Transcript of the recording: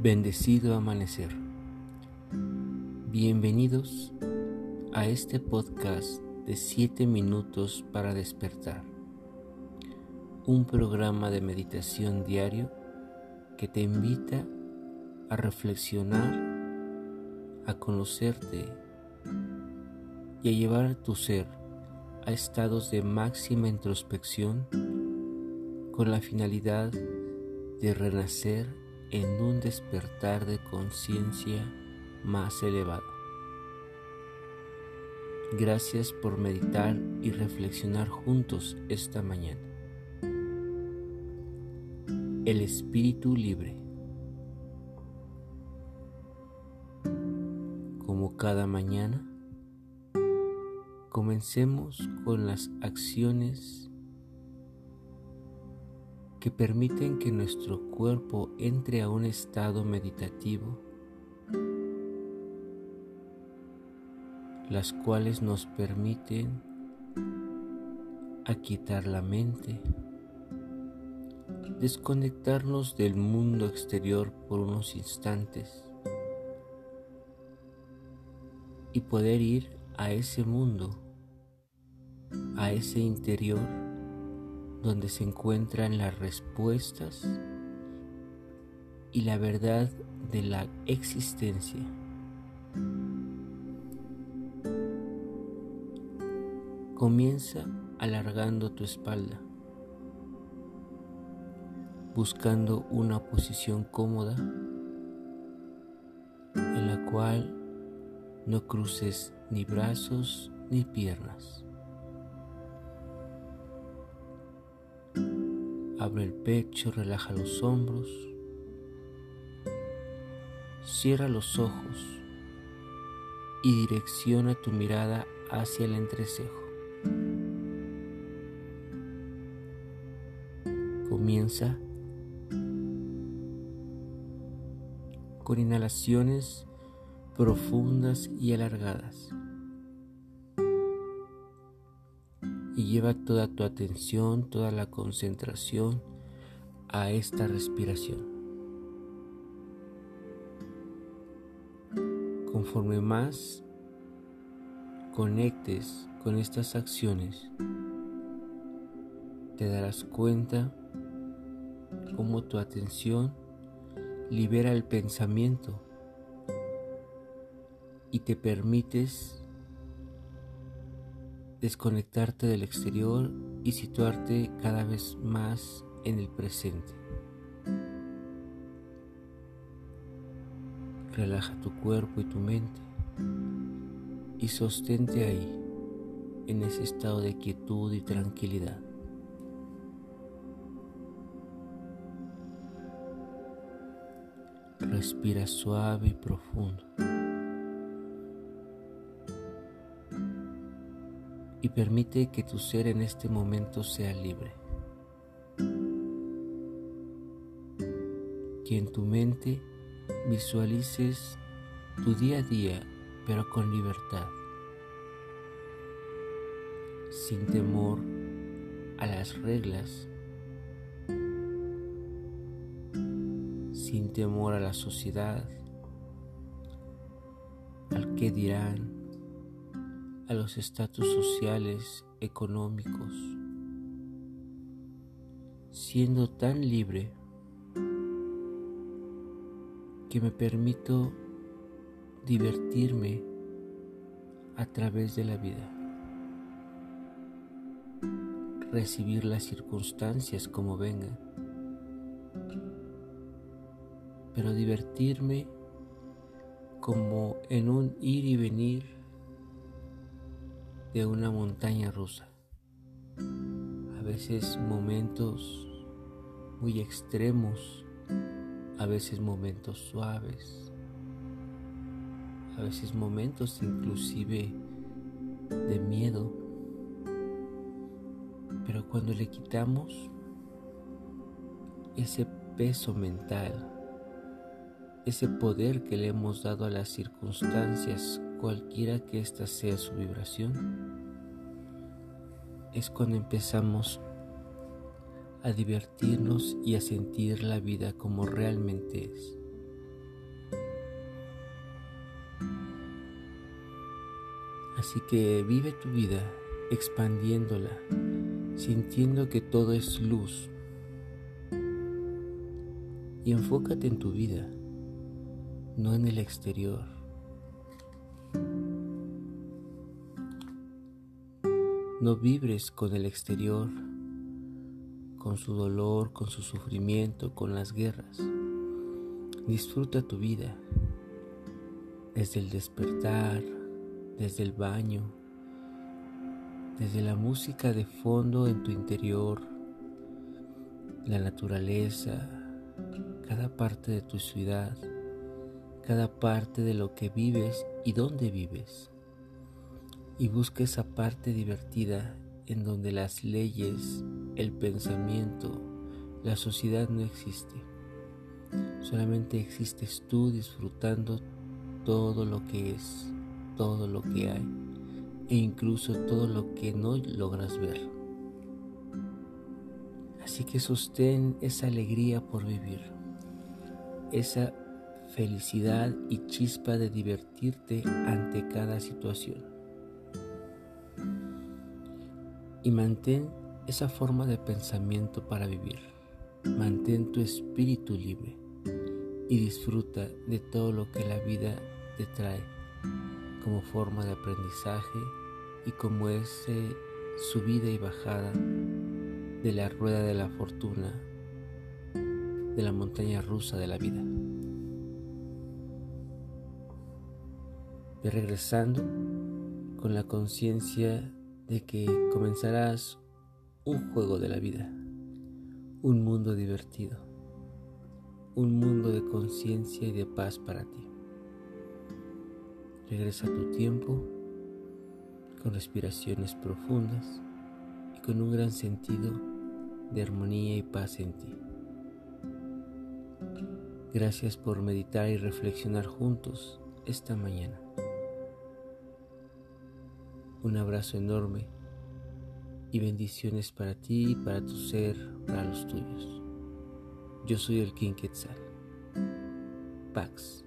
Bendecido amanecer. Bienvenidos a este podcast de 7 minutos para despertar. Un programa de meditación diario que te invita a reflexionar, a conocerte y a llevar tu ser a estados de máxima introspección con la finalidad de renacer en un despertar de conciencia más elevado. Gracias por meditar y reflexionar juntos esta mañana. El espíritu libre. Como cada mañana, comencemos con las acciones que permiten que nuestro cuerpo entre a un estado meditativo, las cuales nos permiten aquietar la mente, desconectarnos del mundo exterior por unos instantes y poder ir a ese mundo, a ese interior donde se encuentran las respuestas y la verdad de la existencia. Comienza alargando tu espalda, buscando una posición cómoda en la cual no cruces ni brazos ni piernas. Abre el pecho, relaja los hombros, cierra los ojos y direcciona tu mirada hacia el entrecejo. Comienza con inhalaciones profundas y alargadas. Y lleva toda tu atención, toda la concentración a esta respiración. Conforme más conectes con estas acciones, te darás cuenta cómo tu atención libera el pensamiento y te permites desconectarte del exterior y situarte cada vez más en el presente. Relaja tu cuerpo y tu mente y sostente ahí, en ese estado de quietud y tranquilidad. Respira suave y profundo. Y permite que tu ser en este momento sea libre. Que en tu mente visualices tu día a día, pero con libertad, sin temor a las reglas, sin temor a la sociedad, al que dirán, a los estatus sociales, económicos, siendo tan libre que me permito divertirme a través de la vida, recibir las circunstancias como vengan, pero divertirme como en un ir y venir de una montaña rusa. A veces momentos muy extremos, a veces momentos suaves, a veces momentos inclusive de miedo. Pero cuando le quitamos ese peso mental, ese poder que le hemos dado a las circunstancias cualquiera que ésta sea su vibración, es cuando empezamos a divertirnos y a sentir la vida como realmente es. Así que vive tu vida expandiéndola, sintiendo que todo es luz. Y enfócate en tu vida, no en el exterior. No vibres con el exterior, con su dolor, con su sufrimiento, con las guerras. Disfruta tu vida desde el despertar, desde el baño, desde la música de fondo en tu interior, la naturaleza, cada parte de tu ciudad, cada parte de lo que vives y dónde vives. Y busca esa parte divertida en donde las leyes, el pensamiento, la sociedad no existe. Solamente existes tú disfrutando todo lo que es, todo lo que hay e incluso todo lo que no logras ver. Así que sostén esa alegría por vivir, esa felicidad y chispa de divertirte ante cada situación. Y mantén esa forma de pensamiento para vivir. Mantén tu espíritu libre y disfruta de todo lo que la vida te trae como forma de aprendizaje y como ese subida y bajada de la rueda de la fortuna, de la montaña rusa de la vida. Y regresando con la conciencia de que comenzarás un juego de la vida, un mundo divertido, un mundo de conciencia y de paz para ti. Regresa a tu tiempo con respiraciones profundas y con un gran sentido de armonía y paz en ti. Gracias por meditar y reflexionar juntos esta mañana. Un abrazo enorme y bendiciones para ti, para tu ser, para los tuyos. Yo soy el King Quetzal. Pax.